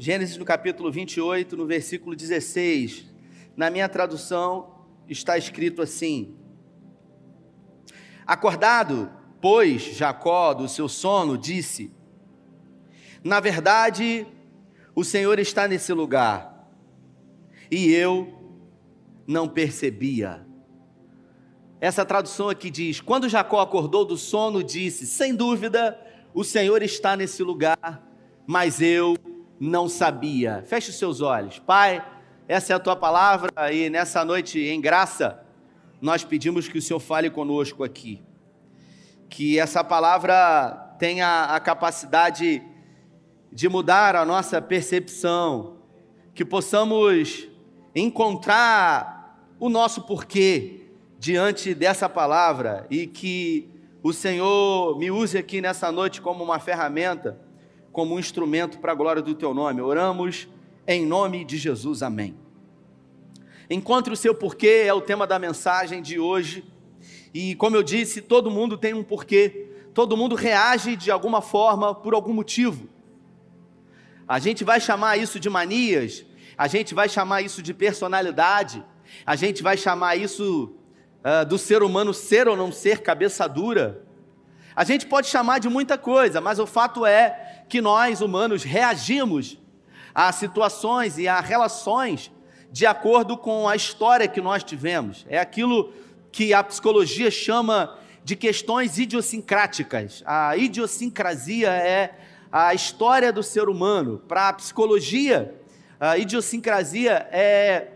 Gênesis no capítulo 28, no versículo 16. Na minha tradução está escrito assim: Acordado, pois, Jacó do seu sono, disse: Na verdade, o Senhor está nesse lugar, e eu não percebia. Essa tradução aqui diz: Quando Jacó acordou do sono, disse: Sem dúvida, o Senhor está nesse lugar, mas eu não sabia. Feche os seus olhos. Pai, essa é a tua palavra e nessa noite, em graça, nós pedimos que o Senhor fale conosco aqui. Que essa palavra tenha a capacidade de mudar a nossa percepção, que possamos encontrar o nosso porquê diante dessa palavra e que o Senhor me use aqui nessa noite como uma ferramenta como um instrumento para a glória do teu nome. Oramos em nome de Jesus, amém. Encontre o seu porquê é o tema da mensagem de hoje. E como eu disse, todo mundo tem um porquê. Todo mundo reage de alguma forma por algum motivo. A gente vai chamar isso de manias, a gente vai chamar isso de personalidade, a gente vai chamar isso uh, do ser humano ser ou não ser cabeça dura. A gente pode chamar de muita coisa, mas o fato é que nós, humanos, reagimos a situações e a relações de acordo com a história que nós tivemos. É aquilo que a psicologia chama de questões idiosincráticas. A idiosincrasia é a história do ser humano. Para a psicologia, a idiosincrasia é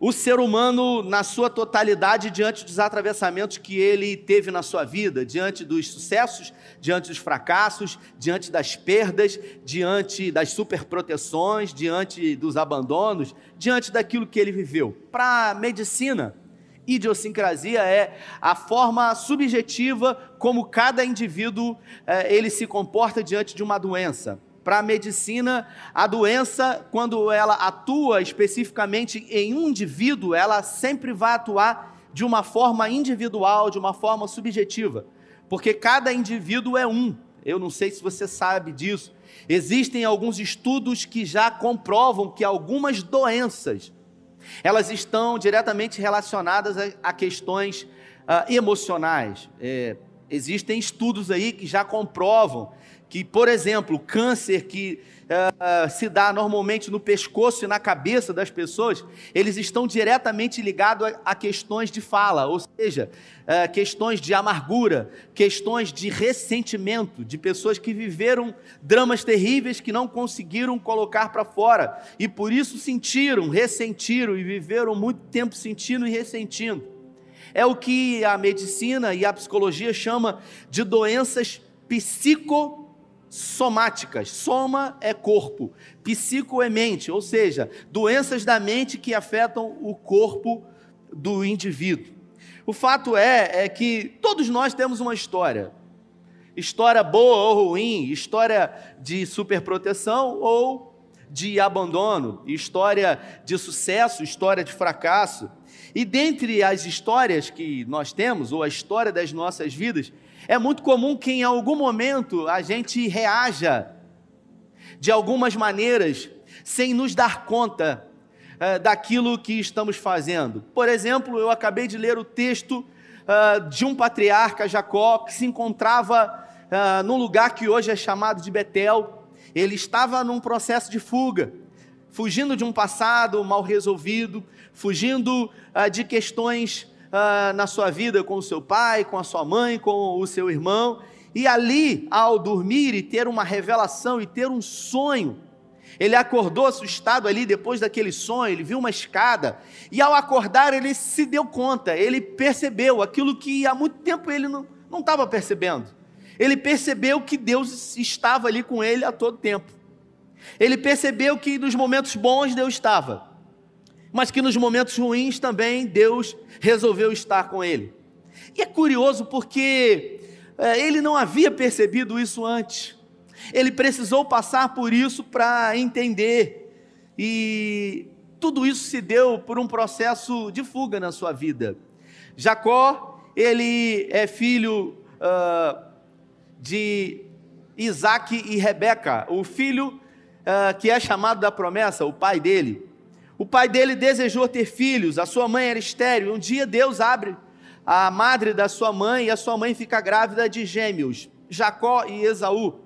o ser humano na sua totalidade diante dos atravessamentos que ele teve na sua vida, diante dos sucessos, diante dos fracassos, diante das perdas, diante das superproteções, diante dos abandonos, diante daquilo que ele viveu. Para a medicina, idiosincrasia é a forma subjetiva como cada indivíduo eh, ele se comporta diante de uma doença para a medicina, a doença, quando ela atua especificamente em um indivíduo, ela sempre vai atuar de uma forma individual, de uma forma subjetiva, porque cada indivíduo é um. Eu não sei se você sabe disso. Existem alguns estudos que já comprovam que algumas doenças elas estão diretamente relacionadas a, a questões uh, emocionais. É, existem estudos aí que já comprovam que, por exemplo, câncer que uh, se dá normalmente no pescoço e na cabeça das pessoas, eles estão diretamente ligados a, a questões de fala, ou seja, uh, questões de amargura, questões de ressentimento, de pessoas que viveram dramas terríveis que não conseguiram colocar para fora e por isso sentiram, ressentiram e viveram muito tempo sentindo e ressentindo. É o que a medicina e a psicologia chama de doenças psico somáticas. Soma é corpo, psico é mente, ou seja, doenças da mente que afetam o corpo do indivíduo. O fato é, é que todos nós temos uma história. História boa ou ruim, história de superproteção ou de abandono, história de sucesso, história de fracasso. E dentre as histórias que nós temos, ou a história das nossas vidas, é muito comum que em algum momento a gente reaja de algumas maneiras sem nos dar conta uh, daquilo que estamos fazendo. Por exemplo, eu acabei de ler o texto uh, de um patriarca, Jacó, que se encontrava uh, num lugar que hoje é chamado de Betel. Ele estava num processo de fuga, fugindo de um passado mal resolvido, fugindo de questões ah, na sua vida com o seu pai, com a sua mãe, com o seu irmão, e ali, ao dormir e ter uma revelação e ter um sonho, ele acordou assustado ali depois daquele sonho, ele viu uma escada, e ao acordar ele se deu conta, ele percebeu aquilo que há muito tempo ele não estava percebendo. Ele percebeu que Deus estava ali com ele a todo tempo. Ele percebeu que nos momentos bons Deus estava mas que nos momentos ruins também Deus resolveu estar com ele. E é curioso porque é, ele não havia percebido isso antes. Ele precisou passar por isso para entender. E tudo isso se deu por um processo de fuga na sua vida. Jacó, ele é filho uh, de Isaac e Rebeca, o filho uh, que é chamado da promessa, o pai dele, o pai dele desejou ter filhos, a sua mãe era estéril. Um dia Deus abre a madre da sua mãe e a sua mãe fica grávida de gêmeos, Jacó e Esaú.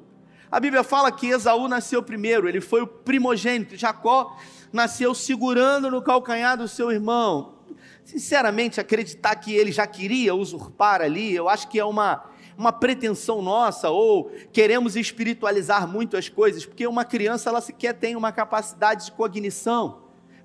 A Bíblia fala que Esaú nasceu primeiro, ele foi o primogênito. Jacó nasceu segurando no calcanhar do seu irmão. Sinceramente, acreditar que ele já queria usurpar ali, eu acho que é uma, uma pretensão nossa, ou queremos espiritualizar muito as coisas, porque uma criança ela sequer tem uma capacidade de cognição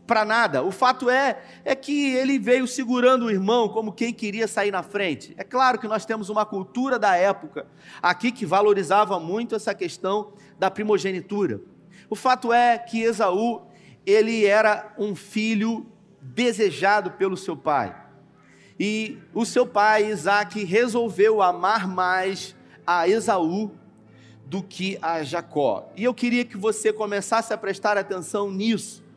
para nada. O fato é é que ele veio segurando o irmão como quem queria sair na frente. É claro que nós temos uma cultura da época aqui que valorizava muito essa questão da primogenitura. O fato é que Esaú, ele era um filho desejado pelo seu pai. E o seu pai, Isaac, resolveu amar mais a Esaú do que a Jacó. E eu queria que você começasse a prestar atenção nisso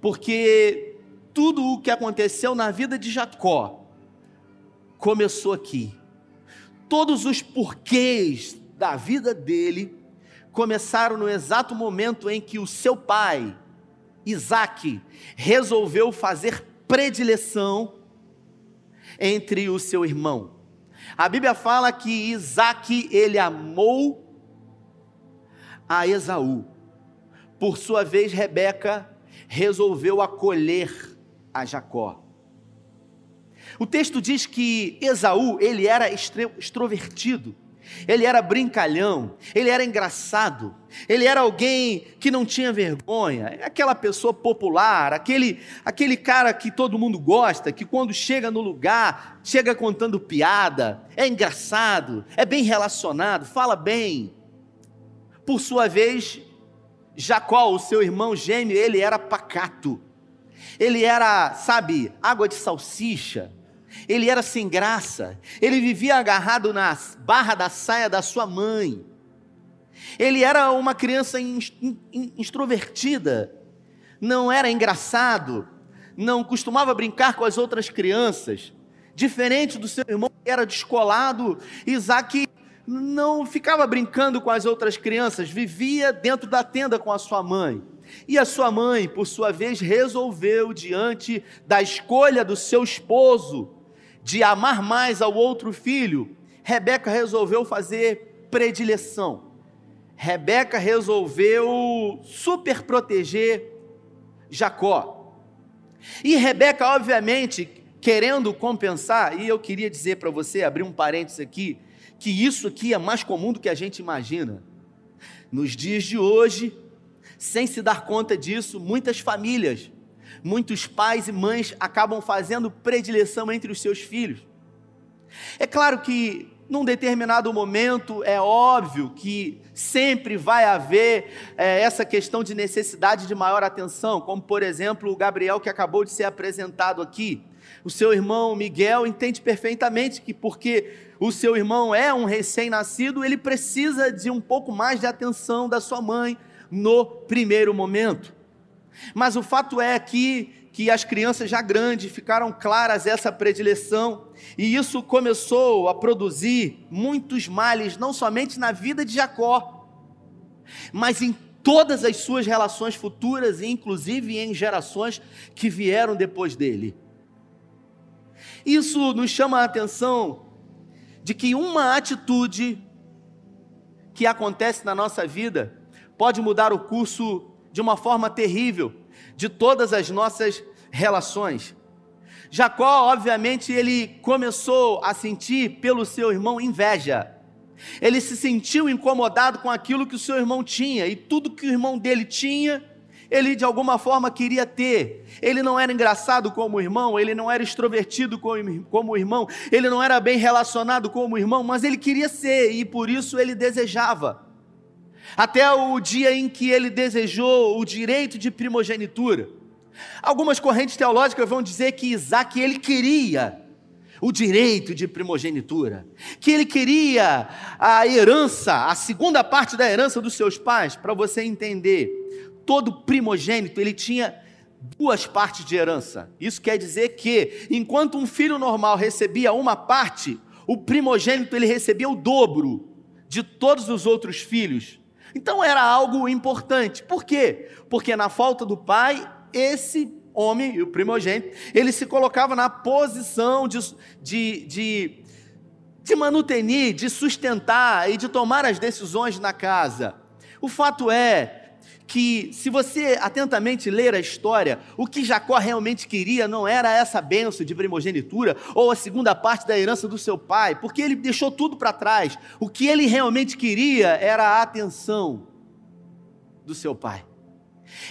porque tudo o que aconteceu na vida de Jacó começou aqui. Todos os porquês da vida dele começaram no exato momento em que o seu pai, Isaac, resolveu fazer predileção entre o seu irmão. A Bíblia fala que Isaac ele amou a Esaú. Por sua vez, Rebeca resolveu acolher a Jacó. O texto diz que Esaú, ele era extrovertido, ele era brincalhão, ele era engraçado, ele era alguém que não tinha vergonha, aquela pessoa popular, aquele, aquele cara que todo mundo gosta, que quando chega no lugar, chega contando piada, é engraçado, é bem relacionado, fala bem. Por sua vez, Jacó, o seu irmão gêmeo, ele era pacato. Ele era, sabe, água de salsicha. Ele era sem graça. Ele vivia agarrado na barra da saia da sua mãe. Ele era uma criança extrovertida. Não era engraçado. Não costumava brincar com as outras crianças. Diferente do seu irmão que era descolado, Isaac não ficava brincando com as outras crianças, vivia dentro da tenda com a sua mãe. E a sua mãe, por sua vez, resolveu, diante da escolha do seu esposo, de amar mais ao outro filho, Rebeca resolveu fazer predileção. Rebeca resolveu super proteger Jacó. E Rebeca, obviamente, querendo compensar, e eu queria dizer para você, abrir um parênteses aqui, que isso aqui é mais comum do que a gente imagina. Nos dias de hoje, sem se dar conta disso, muitas famílias, muitos pais e mães acabam fazendo predileção entre os seus filhos. É claro que num determinado momento é óbvio que sempre vai haver é, essa questão de necessidade de maior atenção, como por exemplo o Gabriel que acabou de ser apresentado aqui. O seu irmão Miguel entende perfeitamente que porque o seu irmão é um recém-nascido, ele precisa de um pouco mais de atenção da sua mãe no primeiro momento. Mas o fato é que, que as crianças já grandes ficaram claras essa predileção, e isso começou a produzir muitos males, não somente na vida de Jacó, mas em todas as suas relações futuras, e inclusive em gerações que vieram depois dele. Isso nos chama a atenção de que uma atitude que acontece na nossa vida pode mudar o curso de uma forma terrível de todas as nossas relações. Jacó, obviamente, ele começou a sentir pelo seu irmão inveja. Ele se sentiu incomodado com aquilo que o seu irmão tinha e tudo que o irmão dele tinha, ele de alguma forma queria ter. Ele não era engraçado como o irmão, ele não era extrovertido como o irmão, ele não era bem relacionado como o irmão, mas ele queria ser e por isso ele desejava. Até o dia em que ele desejou o direito de primogenitura. Algumas correntes teológicas vão dizer que Isaac ele queria o direito de primogenitura, que ele queria a herança, a segunda parte da herança dos seus pais, para você entender todo primogênito ele tinha duas partes de herança. Isso quer dizer que, enquanto um filho normal recebia uma parte, o primogênito ele recebia o dobro de todos os outros filhos. Então era algo importante. Por quê? Porque na falta do pai, esse homem, o primogênito, ele se colocava na posição de, de, de, de manutenir, de sustentar e de tomar as decisões na casa. O fato é que, se você atentamente ler a história, o que Jacó realmente queria não era essa benção de primogenitura ou a segunda parte da herança do seu pai, porque ele deixou tudo para trás. O que ele realmente queria era a atenção do seu pai,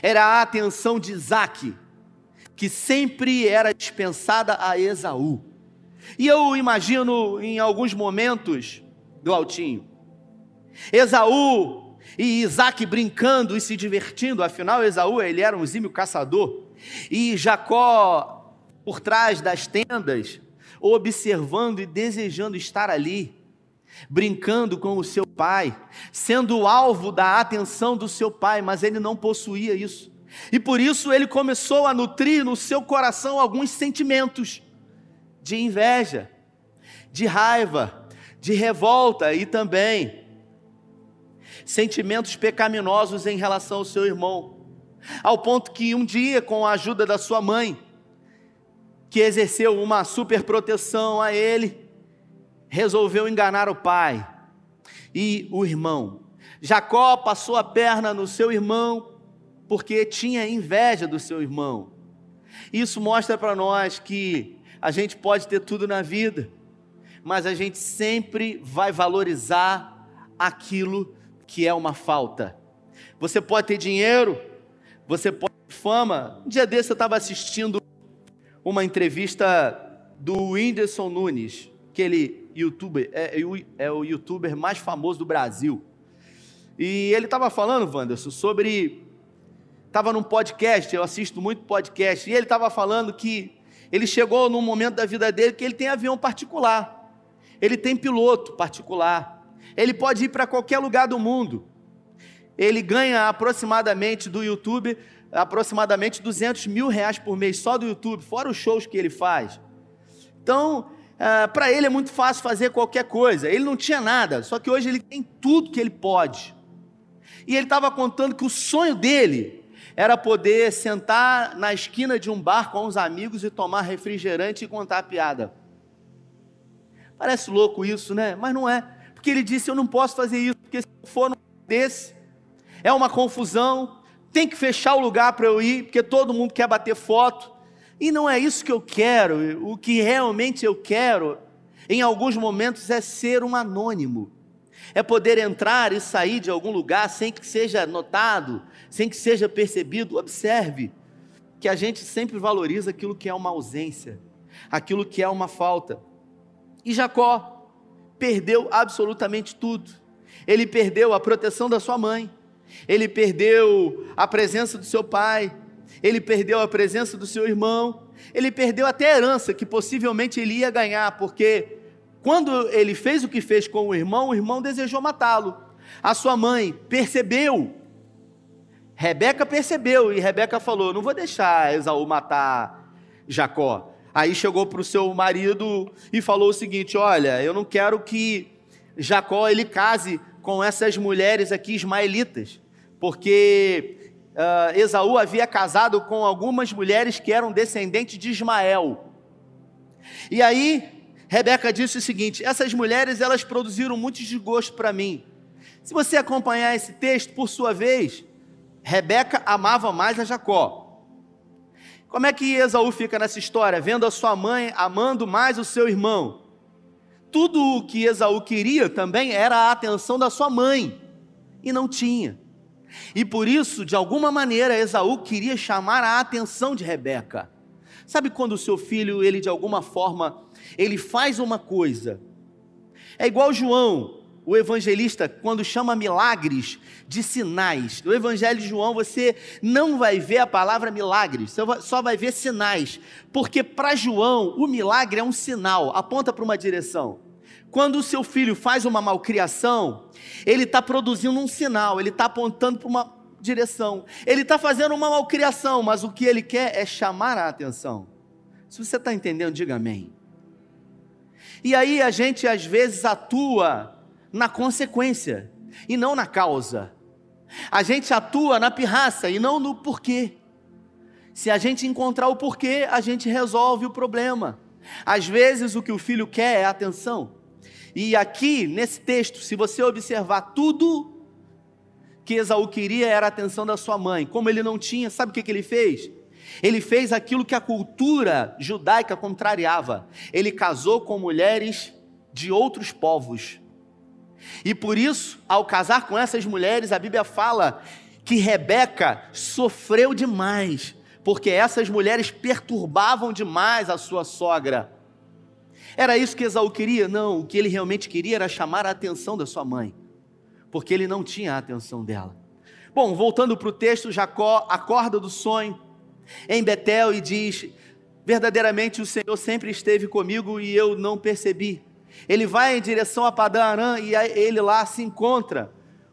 era a atenção de Isaac, que sempre era dispensada a Esaú. E eu imagino em alguns momentos do Altinho, Esaú e Isaac brincando e se divertindo, afinal Esaú ele era um exímio caçador, e Jacó por trás das tendas, observando e desejando estar ali, brincando com o seu pai, sendo alvo da atenção do seu pai, mas ele não possuía isso. E por isso ele começou a nutrir no seu coração alguns sentimentos de inveja, de raiva, de revolta e também sentimentos pecaminosos em relação ao seu irmão, ao ponto que um dia, com a ajuda da sua mãe, que exerceu uma superproteção a ele, resolveu enganar o pai e o irmão. Jacó passou a perna no seu irmão porque tinha inveja do seu irmão. Isso mostra para nós que a gente pode ter tudo na vida, mas a gente sempre vai valorizar aquilo que é uma falta. Você pode ter dinheiro, você pode ter fama. Um dia desse eu estava assistindo uma entrevista do Whindersson Nunes, aquele youtuber, é, é, é o youtuber mais famoso do Brasil. E ele estava falando, Wanderson, sobre. Estava num podcast, eu assisto muito podcast, e ele estava falando que ele chegou num momento da vida dele que ele tem avião particular, ele tem piloto particular. Ele pode ir para qualquer lugar do mundo. Ele ganha aproximadamente do YouTube, aproximadamente 200 mil reais por mês só do YouTube, fora os shows que ele faz. Então, ah, para ele é muito fácil fazer qualquer coisa. Ele não tinha nada, só que hoje ele tem tudo que ele pode. E ele estava contando que o sonho dele era poder sentar na esquina de um bar com os amigos e tomar refrigerante e contar piada. Parece louco isso, né? Mas não é porque ele disse: Eu não posso fazer isso, porque se for num desse, é uma confusão, tem que fechar o lugar para eu ir, porque todo mundo quer bater foto. E não é isso que eu quero. O que realmente eu quero, em alguns momentos, é ser um anônimo. É poder entrar e sair de algum lugar sem que seja notado, sem que seja percebido. Observe que a gente sempre valoriza aquilo que é uma ausência, aquilo que é uma falta. E Jacó, perdeu absolutamente tudo. Ele perdeu a proteção da sua mãe, ele perdeu a presença do seu pai, ele perdeu a presença do seu irmão, ele perdeu até a herança que possivelmente ele ia ganhar, porque quando ele fez o que fez com o irmão, o irmão desejou matá-lo. A sua mãe percebeu, Rebeca percebeu, e Rebeca falou: Não vou deixar Esaú matar Jacó. Aí chegou para o seu marido e falou o seguinte: Olha, eu não quero que Jacó ele case com essas mulheres aqui ismaelitas, porque uh, Esaú havia casado com algumas mulheres que eram descendentes de Ismael. E aí Rebeca disse o seguinte: essas mulheres elas produziram muito desgosto para mim. Se você acompanhar esse texto, por sua vez, Rebeca amava mais a Jacó. Como é que Esaú fica nessa história? Vendo a sua mãe amando mais o seu irmão. Tudo o que Esaú queria também era a atenção da sua mãe, e não tinha. E por isso, de alguma maneira, Esaú queria chamar a atenção de Rebeca. Sabe quando o seu filho, ele de alguma forma, ele faz uma coisa. É igual João, o evangelista, quando chama milagres de sinais, no Evangelho de João você não vai ver a palavra milagres, você só vai ver sinais, porque para João o milagre é um sinal, aponta para uma direção. Quando o seu filho faz uma malcriação, ele está produzindo um sinal, ele está apontando para uma direção, ele está fazendo uma malcriação, mas o que ele quer é chamar a atenção. Se você está entendendo, diga amém. E aí a gente às vezes atua na consequência e não na causa. A gente atua na pirraça e não no porquê. Se a gente encontrar o porquê, a gente resolve o problema. Às vezes o que o filho quer é atenção. E aqui, nesse texto, se você observar tudo que Esaú queria era a atenção da sua mãe. Como ele não tinha, sabe o que, que ele fez? Ele fez aquilo que a cultura judaica contrariava. Ele casou com mulheres de outros povos. E por isso, ao casar com essas mulheres, a Bíblia fala que Rebeca sofreu demais, porque essas mulheres perturbavam demais a sua sogra. Era isso que Esaú queria? Não, o que ele realmente queria era chamar a atenção da sua mãe, porque ele não tinha a atenção dela. Bom, voltando para o texto, Jacó acorda do sonho em Betel e diz: Verdadeiramente o Senhor sempre esteve comigo e eu não percebi. Ele vai em direção a Padã Arã e ele lá se encontra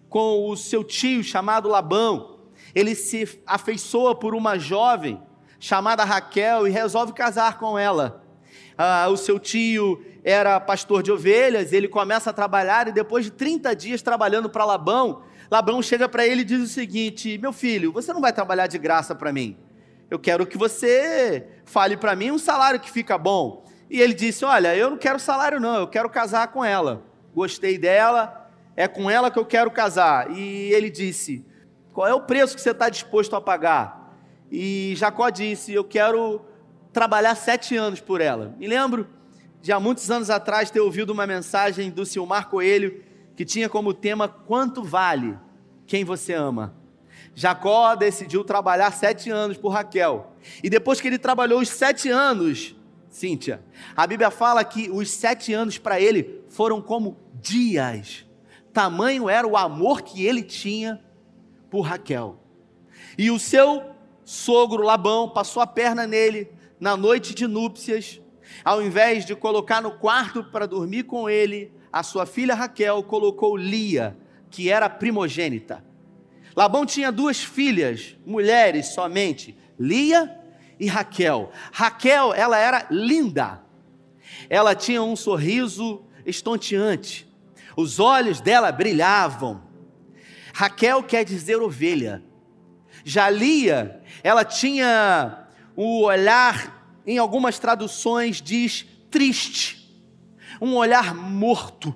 com o seu tio chamado Labão. Ele se afeiçoa por uma jovem chamada Raquel e resolve casar com ela. Ah, o seu tio era pastor de ovelhas, ele começa a trabalhar e depois de 30 dias trabalhando para Labão, Labão chega para ele e diz o seguinte: Meu filho, você não vai trabalhar de graça para mim. Eu quero que você fale para mim um salário que fica bom. E ele disse: Olha, eu não quero salário, não, eu quero casar com ela. Gostei dela, é com ela que eu quero casar. E ele disse: Qual é o preço que você está disposto a pagar? E Jacó disse: Eu quero trabalhar sete anos por ela. Me lembro de há muitos anos atrás ter ouvido uma mensagem do Silmar Coelho que tinha como tema Quanto vale quem você ama? Jacó decidiu trabalhar sete anos por Raquel. E depois que ele trabalhou os sete anos, Cíntia. A Bíblia fala que os sete anos para ele foram como dias. Tamanho era o amor que ele tinha por Raquel. E o seu sogro Labão passou a perna nele na noite de núpcias. Ao invés de colocar no quarto para dormir com ele, a sua filha Raquel colocou Lia, que era primogênita. Labão tinha duas filhas, mulheres somente, Lia e Raquel. Raquel, ela era linda. Ela tinha um sorriso estonteante. Os olhos dela brilhavam. Raquel quer dizer ovelha. Jalia, ela tinha o olhar, em algumas traduções diz triste, um olhar morto.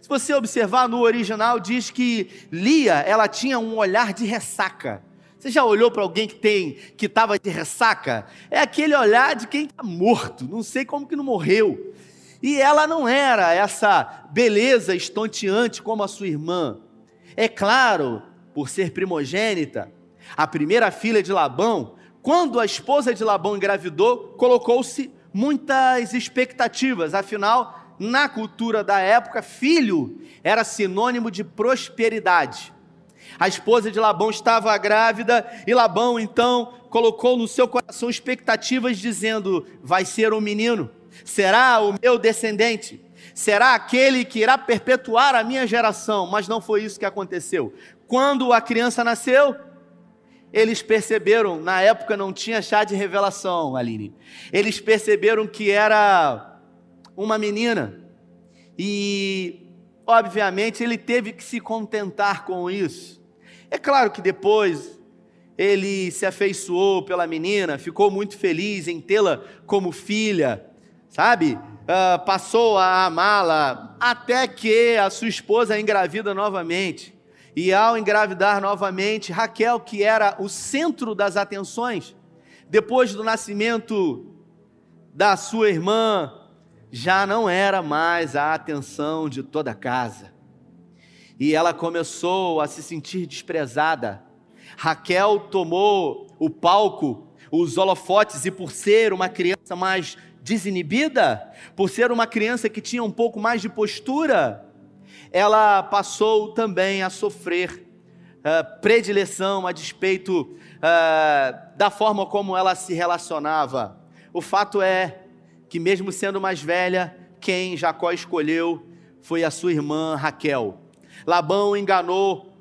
Se você observar no original diz que Lia, ela tinha um olhar de ressaca. Você já olhou para alguém que tem que estava de ressaca? É aquele olhar de quem está morto, não sei como que não morreu. E ela não era essa beleza estonteante como a sua irmã. É claro, por ser primogênita, a primeira filha de Labão, quando a esposa de Labão engravidou, colocou-se muitas expectativas, afinal, na cultura da época, filho era sinônimo de prosperidade. A esposa de Labão estava grávida e Labão então colocou no seu coração expectativas, dizendo: Vai ser um menino, será o meu descendente, será aquele que irá perpetuar a minha geração. Mas não foi isso que aconteceu. Quando a criança nasceu, eles perceberam, na época não tinha chá de revelação, Aline. Eles perceberam que era uma menina. E, obviamente, ele teve que se contentar com isso. É claro que depois ele se afeiçoou pela menina, ficou muito feliz em tê-la como filha, sabe? Uh, passou a amá-la até que a sua esposa engravida novamente. E ao engravidar novamente, Raquel, que era o centro das atenções, depois do nascimento da sua irmã, já não era mais a atenção de toda a casa e ela começou a se sentir desprezada. Raquel tomou o palco, os holofotes, e por ser uma criança mais desinibida, por ser uma criança que tinha um pouco mais de postura, ela passou também a sofrer uh, predileção a despeito uh, da forma como ela se relacionava. O fato é que, mesmo sendo mais velha, quem Jacó escolheu foi a sua irmã Raquel. Labão enganou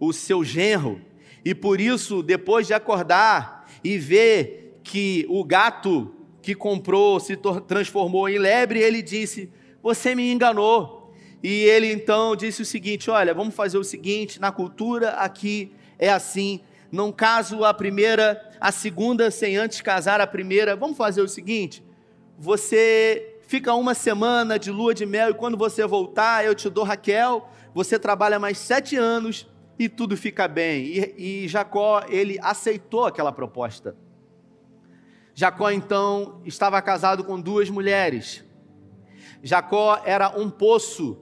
o seu genro, e por isso, depois de acordar e ver que o gato que comprou se transformou em lebre, ele disse: Você me enganou. E ele então disse o seguinte: Olha, vamos fazer o seguinte, na cultura aqui é assim, não caso a primeira, a segunda sem antes casar a primeira. Vamos fazer o seguinte: você fica uma semana de lua de mel e quando você voltar, eu te dou Raquel, você trabalha mais sete anos e tudo fica bem. E, e Jacó, ele aceitou aquela proposta. Jacó então estava casado com duas mulheres. Jacó era um poço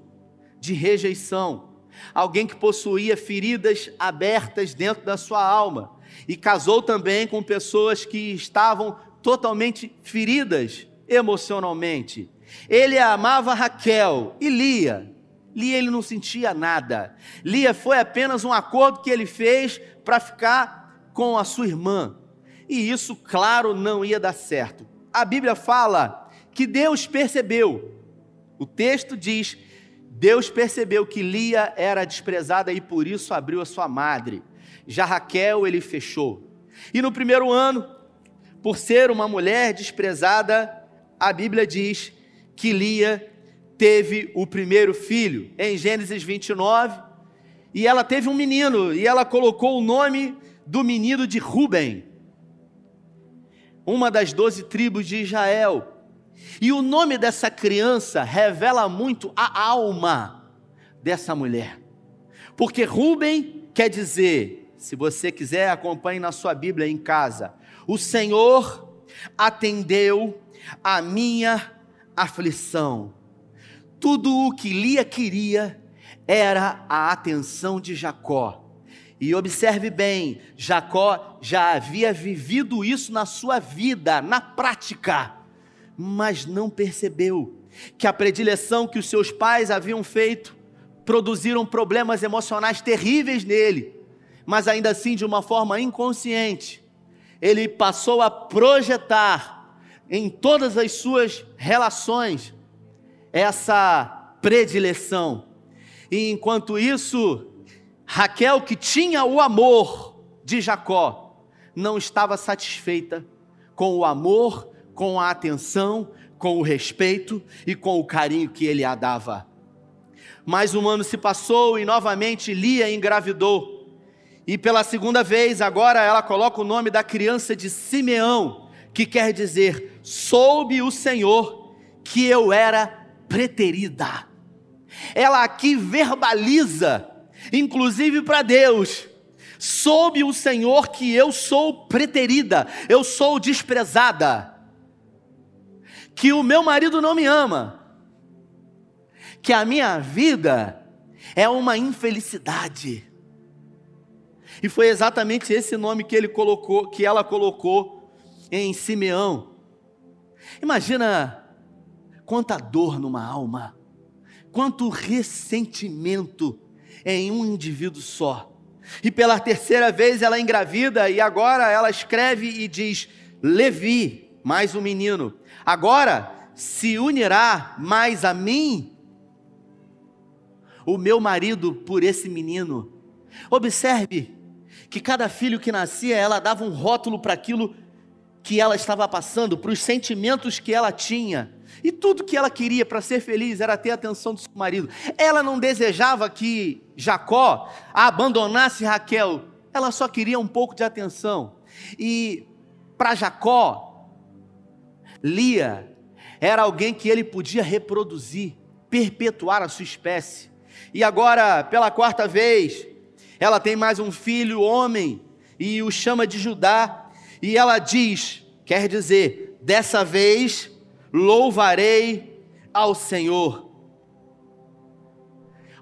de rejeição, alguém que possuía feridas abertas dentro da sua alma e casou também com pessoas que estavam totalmente feridas emocionalmente. Ele amava Raquel e Lia. Lia ele não sentia nada. Lia foi apenas um acordo que ele fez para ficar com a sua irmã. E isso, claro, não ia dar certo. A Bíblia fala que Deus percebeu. O texto diz: Deus percebeu que Lia era desprezada e por isso abriu a sua madre. Já Raquel ele fechou. E no primeiro ano, por ser uma mulher desprezada, a Bíblia diz que Lia teve o primeiro filho, em Gênesis 29, e ela teve um menino, e ela colocou o nome do menino de Ruben, uma das doze tribos de Israel. E o nome dessa criança revela muito a alma dessa mulher, porque Ruben quer dizer, se você quiser, acompanhe na sua Bíblia em casa, o Senhor atendeu a minha aflição. Tudo o que Lia queria era a atenção de Jacó. E observe bem, Jacó já havia vivido isso na sua vida, na prática, mas não percebeu que a predileção que os seus pais haviam feito produziram problemas emocionais terríveis nele, mas ainda assim de uma forma inconsciente. Ele passou a projetar em todas as suas relações essa predileção. E enquanto isso, Raquel, que tinha o amor de Jacó, não estava satisfeita com o amor, com a atenção, com o respeito e com o carinho que ele a dava. Mais um ano se passou e novamente Lia engravidou. E pela segunda vez, agora ela coloca o nome da criança de Simeão que quer dizer: soube o Senhor que eu era preterida. Ela aqui verbaliza, inclusive para Deus, soube o Senhor que eu sou preterida, eu sou desprezada, que o meu marido não me ama, que a minha vida é uma infelicidade. E foi exatamente esse nome que ele colocou, que ela colocou em Simeão. Imagina quanta dor numa alma, quanto ressentimento em um indivíduo só. E pela terceira vez ela engravida e agora ela escreve e diz: Levi, mais um menino, agora se unirá mais a mim, o meu marido, por esse menino. Observe que cada filho que nascia, ela dava um rótulo para aquilo que ela estava passando, para os sentimentos que ela tinha. E tudo que ela queria para ser feliz era ter a atenção do seu marido. Ela não desejava que Jacó abandonasse Raquel, ela só queria um pouco de atenção. E para Jacó, Lia era alguém que ele podia reproduzir, perpetuar a sua espécie. E agora, pela quarta vez, ela tem mais um filho, homem, e o chama de Judá. E ela diz: quer dizer, dessa vez louvarei ao Senhor.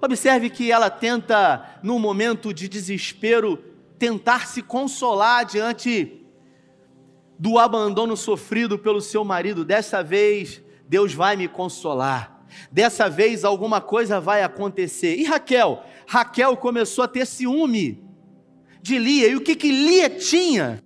Observe que ela tenta, num momento de desespero, tentar se consolar diante do abandono sofrido pelo seu marido. Dessa vez, Deus vai me consolar. Dessa vez, alguma coisa vai acontecer. E Raquel? Raquel começou a ter ciúme de Lia. E o que, que Lia tinha?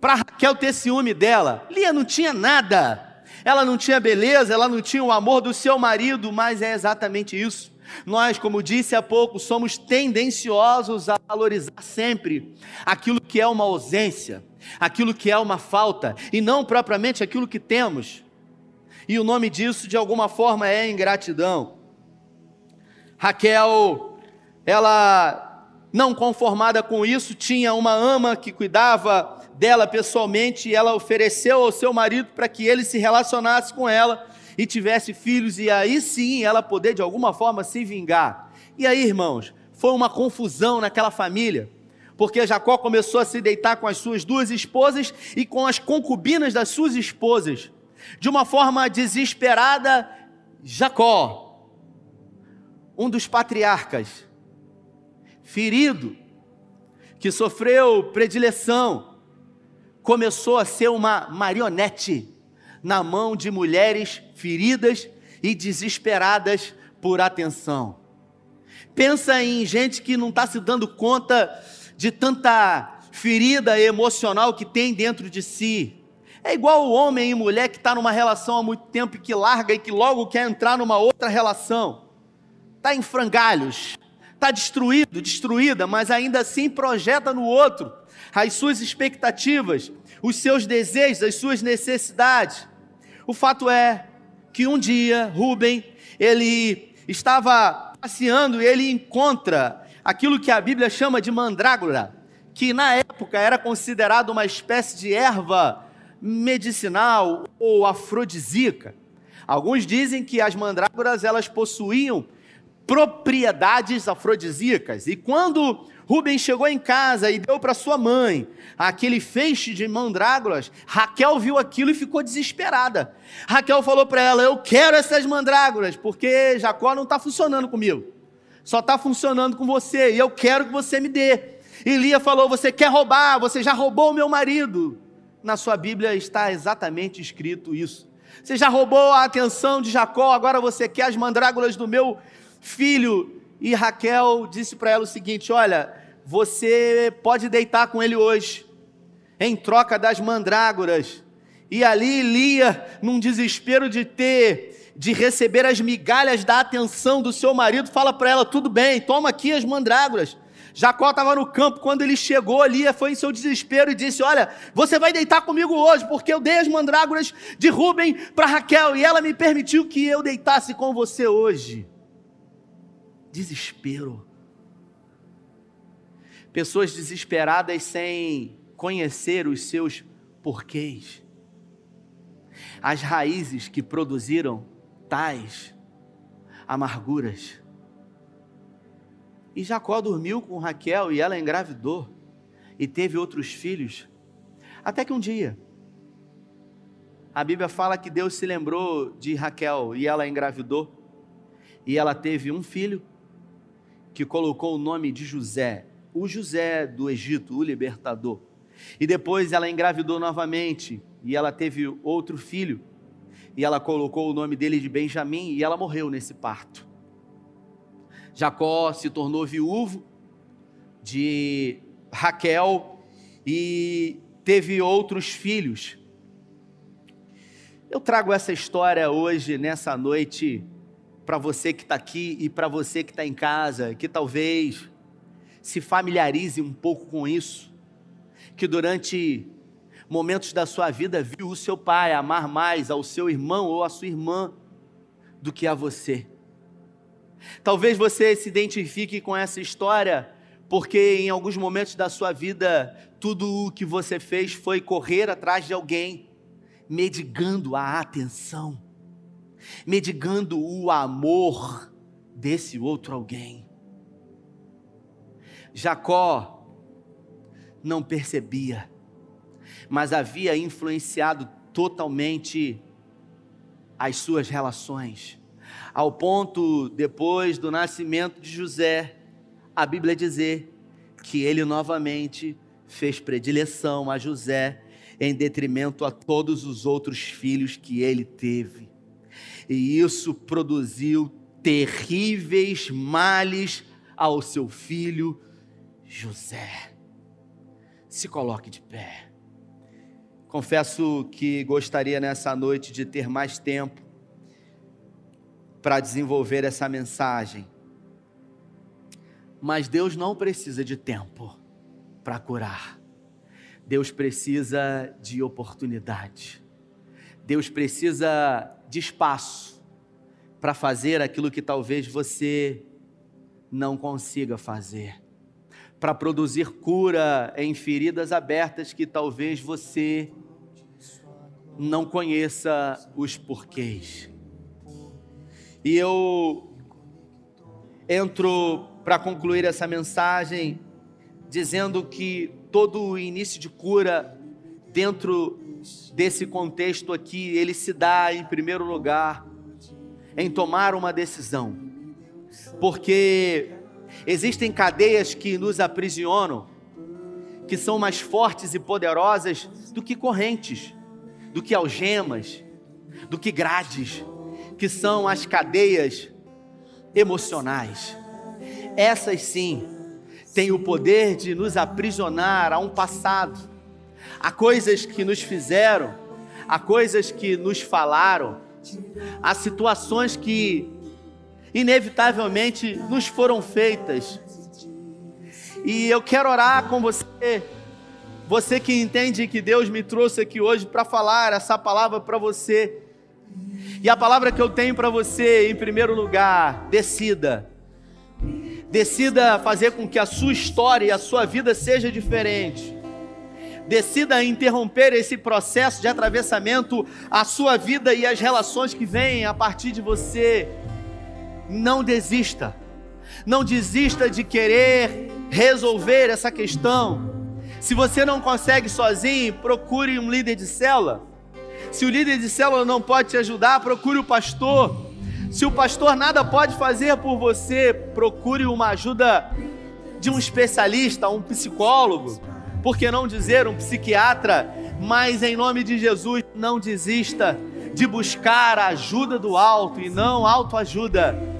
Para Raquel ter ciúme dela. Lia não tinha nada. Ela não tinha beleza, ela não tinha o amor do seu marido, mas é exatamente isso. Nós, como disse há pouco, somos tendenciosos a valorizar sempre aquilo que é uma ausência, aquilo que é uma falta, e não propriamente aquilo que temos. E o nome disso, de alguma forma, é ingratidão. Raquel, ela não conformada com isso, tinha uma ama que cuidava dela pessoalmente ela ofereceu ao seu marido para que ele se relacionasse com ela e tivesse filhos e aí sim ela poder de alguma forma se vingar. E aí, irmãos, foi uma confusão naquela família, porque Jacó começou a se deitar com as suas duas esposas e com as concubinas das suas esposas. De uma forma desesperada, Jacó, um dos patriarcas, ferido, que sofreu predileção, começou a ser uma marionete na mão de mulheres feridas e desesperadas por atenção. Pensa em gente que não está se dando conta de tanta ferida emocional que tem dentro de si. É igual o homem e mulher que está numa relação há muito tempo e que larga e que logo quer entrar numa outra relação. Está em frangalhos, está destruído, destruída, mas ainda assim projeta no outro as suas expectativas, os seus desejos, as suas necessidades. O fato é que um dia Rubem, ele estava passeando e ele encontra aquilo que a Bíblia chama de mandrágora, que na época era considerado uma espécie de erva medicinal ou afrodisíaca. Alguns dizem que as mandrágoras elas possuíam propriedades afrodisíacas. E quando Rubem chegou em casa e deu para sua mãe aquele feixe de mandrágoras, Raquel viu aquilo e ficou desesperada. Raquel falou para ela: Eu quero essas mandrágoras, porque Jacó não está funcionando comigo, só está funcionando com você, e eu quero que você me dê. E Lia falou: Você quer roubar, você já roubou o meu marido. Na sua Bíblia está exatamente escrito isso. Você já roubou a atenção de Jacó, agora você quer as mandrágoras do meu filho. E Raquel disse para ela o seguinte: Olha, você pode deitar com ele hoje, em troca das mandrágoras. E ali Lia, num desespero de ter, de receber as migalhas da atenção do seu marido, fala para ela: Tudo bem, toma aqui as mandrágoras. Jacó estava no campo, quando ele chegou, Lia foi em seu desespero e disse: Olha, você vai deitar comigo hoje, porque eu dei as mandrágoras de Rubem para Raquel e ela me permitiu que eu deitasse com você hoje desespero. Pessoas desesperadas sem conhecer os seus porquês. As raízes que produziram tais amarguras. E Jacó dormiu com Raquel e ela engravidou e teve outros filhos. Até que um dia, a Bíblia fala que Deus se lembrou de Raquel e ela engravidou. E ela teve um filho que colocou o nome de José, o José do Egito, o libertador. E depois ela engravidou novamente e ela teve outro filho. E ela colocou o nome dele de Benjamim e ela morreu nesse parto. Jacó se tornou viúvo de Raquel e teve outros filhos. Eu trago essa história hoje, nessa noite, para você que está aqui e para você que está em casa, que talvez se familiarize um pouco com isso, que durante momentos da sua vida viu o seu pai amar mais ao seu irmão ou à sua irmã do que a você. Talvez você se identifique com essa história, porque em alguns momentos da sua vida, tudo o que você fez foi correr atrás de alguém, medigando a atenção medigando o amor desse outro alguém. Jacó não percebia, mas havia influenciado totalmente as suas relações, ao ponto, depois do nascimento de José, a Bíblia dizer que ele novamente fez predileção a José em detrimento a todos os outros filhos que ele teve. E isso produziu terríveis males ao seu filho José. Se coloque de pé. Confesso que gostaria nessa noite de ter mais tempo para desenvolver essa mensagem. Mas Deus não precisa de tempo para curar. Deus precisa de oportunidade. Deus precisa de espaço para fazer aquilo que talvez você não consiga fazer. Para produzir cura em feridas abertas que talvez você não conheça os porquês. E eu entro para concluir essa mensagem dizendo que todo o início de cura dentro desse contexto aqui, ele se dá em primeiro lugar em tomar uma decisão. Porque existem cadeias que nos aprisionam, que são mais fortes e poderosas do que correntes, do que algemas, do que grades, que são as cadeias emocionais. Essas sim têm o poder de nos aprisionar a um passado, a coisas que nos fizeram, a coisas que nos falaram, a situações que inevitavelmente nos foram feitas. E eu quero orar com você, você que entende que Deus me trouxe aqui hoje para falar essa palavra para você. E a palavra que eu tenho para você, em primeiro lugar, decida. Decida fazer com que a sua história e a sua vida seja diferente. Decida interromper esse processo de atravessamento, a sua vida e as relações que vêm a partir de você. Não desista. Não desista de querer resolver essa questão. Se você não consegue sozinho, procure um líder de célula. Se o líder de célula não pode te ajudar, procure o pastor. Se o pastor nada pode fazer por você, procure uma ajuda de um especialista, um psicólogo, por que não dizer um psiquiatra? Mas em nome de Jesus, não desista de buscar a ajuda do alto e não autoajuda.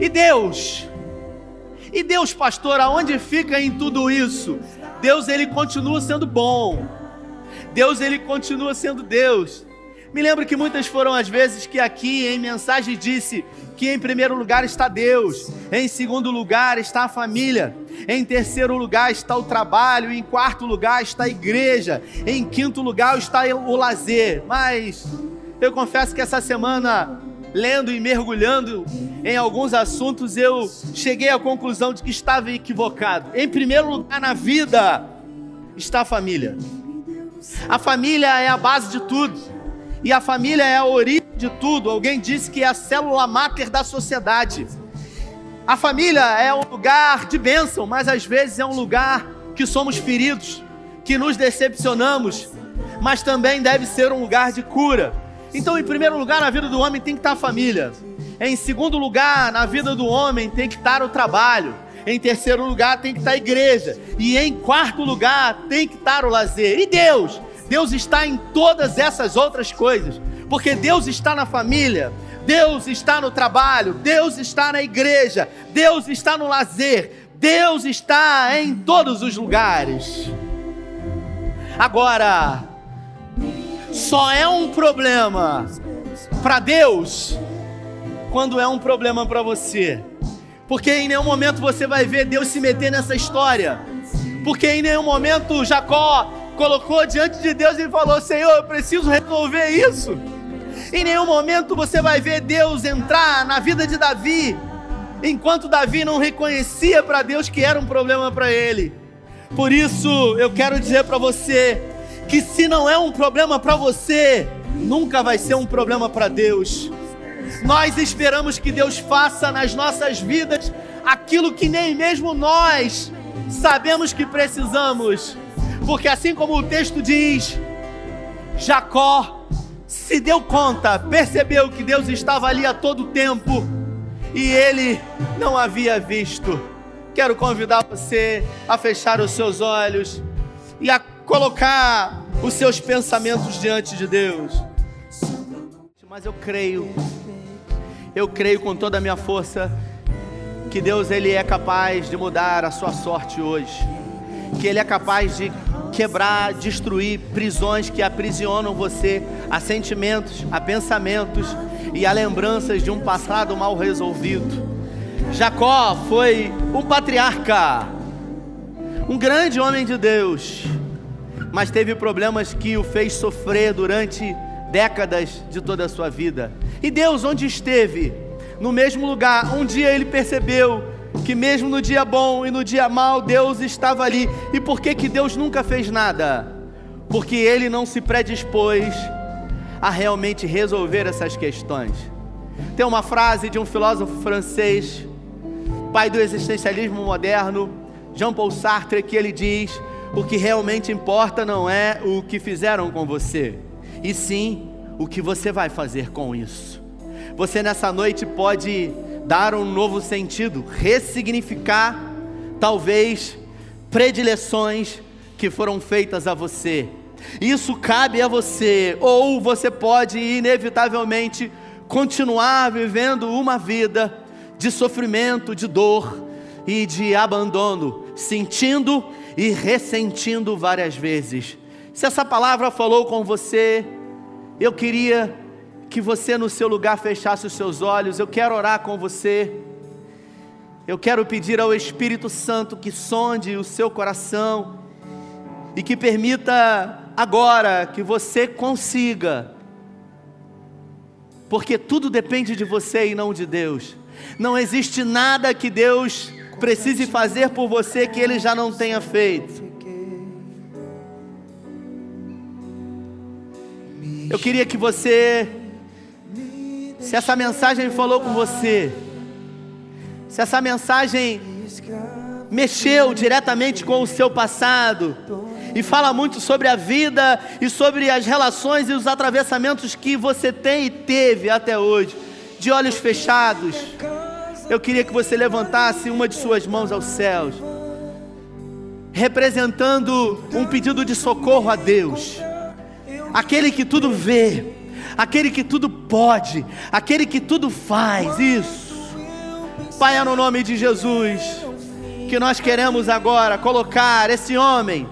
E Deus? E Deus, pastor, aonde fica em tudo isso? Deus ele continua sendo bom. Deus ele continua sendo Deus. Me lembro que muitas foram as vezes que aqui em mensagem disse que em primeiro lugar está Deus, em segundo lugar está a família, em terceiro lugar está o trabalho, em quarto lugar está a igreja, em quinto lugar está o lazer. Mas eu confesso que essa semana, lendo e mergulhando em alguns assuntos, eu cheguei à conclusão de que estava equivocado. Em primeiro lugar na vida está a família. A família é a base de tudo. E a família é a origem de tudo. Alguém disse que é a célula máter da sociedade. A família é um lugar de bênção, mas às vezes é um lugar que somos feridos, que nos decepcionamos, mas também deve ser um lugar de cura. Então, em primeiro lugar, na vida do homem tem que estar a família. Em segundo lugar, na vida do homem tem que estar o trabalho. Em terceiro lugar, tem que estar a igreja. E em quarto lugar, tem que estar o lazer. E Deus? Deus está em todas essas outras coisas, porque Deus está na família, Deus está no trabalho, Deus está na igreja, Deus está no lazer, Deus está em todos os lugares. Agora, só é um problema para Deus quando é um problema para você. Porque em nenhum momento você vai ver Deus se meter nessa história. Porque em nenhum momento Jacó colocou diante de Deus e falou: Senhor, eu preciso resolver isso. Em nenhum momento você vai ver Deus entrar na vida de Davi, enquanto Davi não reconhecia para Deus que era um problema para ele. Por isso, eu quero dizer para você que se não é um problema para você, nunca vai ser um problema para Deus. Nós esperamos que Deus faça nas nossas vidas aquilo que nem mesmo nós sabemos que precisamos. Porque assim como o texto diz, Jacó se deu conta, percebeu que Deus estava ali a todo tempo e ele não havia visto. Quero convidar você a fechar os seus olhos e a colocar os seus pensamentos diante de Deus. Mas eu creio, eu creio com toda a minha força que Deus ele é capaz de mudar a sua sorte hoje, que ele é capaz de quebrar, destruir prisões que aprisionam você a sentimentos, a pensamentos e a lembranças de um passado mal resolvido. Jacó foi um patriarca, um grande homem de Deus, mas teve problemas que o fez sofrer durante décadas de toda a sua vida. E Deus, onde esteve? No mesmo lugar, um dia ele percebeu que mesmo no dia bom e no dia mal, Deus estava ali. E por que que Deus nunca fez nada? Porque ele não se predispôs a realmente resolver essas questões. Tem uma frase de um filósofo francês, pai do existencialismo moderno, Jean-Paul Sartre, que ele diz: "O que realmente importa não é o que fizeram com você, e sim o que você vai fazer com isso." Você nessa noite pode dar um novo sentido, ressignificar talvez predileções que foram feitas a você. Isso cabe a você, ou você pode inevitavelmente continuar vivendo uma vida de sofrimento, de dor e de abandono, sentindo e ressentindo várias vezes. Se essa palavra falou com você, eu queria que você no seu lugar fechasse os seus olhos. Eu quero orar com você. Eu quero pedir ao Espírito Santo que sonde o seu coração e que permita agora que você consiga, porque tudo depende de você e não de Deus. Não existe nada que Deus precise fazer por você que Ele já não tenha feito. Eu queria que você se essa mensagem falou com você, se essa mensagem mexeu diretamente com o seu passado, e fala muito sobre a vida e sobre as relações e os atravessamentos que você tem e teve até hoje, de olhos fechados. Eu queria que você levantasse uma de suas mãos aos céus, representando um pedido de socorro a Deus, aquele que tudo vê, aquele que tudo pode, aquele que tudo faz, isso. Pai, é no nome de Jesus, que nós queremos agora colocar esse homem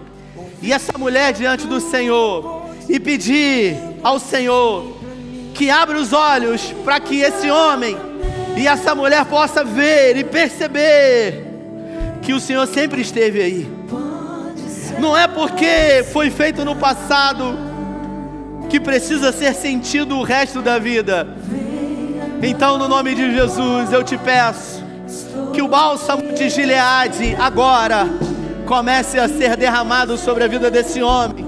e essa mulher diante do Senhor e pedir ao Senhor que abra os olhos para que esse homem e essa mulher possa ver e perceber que o Senhor sempre esteve aí. Não é porque foi feito no passado que precisa ser sentido o resto da vida. Então, no nome de Jesus, eu te peço que o bálsamo de Gileade agora comece a ser derramado sobre a vida desse homem,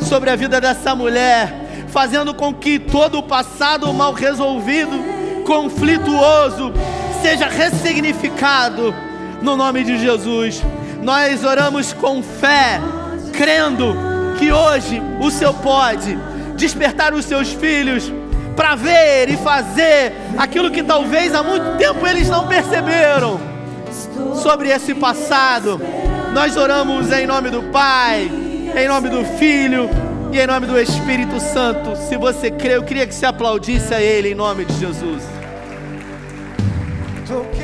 sobre a vida dessa mulher, fazendo com que todo o passado mal resolvido, conflituoso, seja ressignificado no nome de Jesus. Nós oramos com fé, crendo que hoje o Senhor pode despertar os seus filhos para ver e fazer aquilo que talvez há muito tempo eles não perceberam sobre esse passado. Nós oramos em nome do Pai, em nome do Filho e em nome do Espírito Santo. Se você crê, eu queria que se aplaudisse a Ele em nome de Jesus. so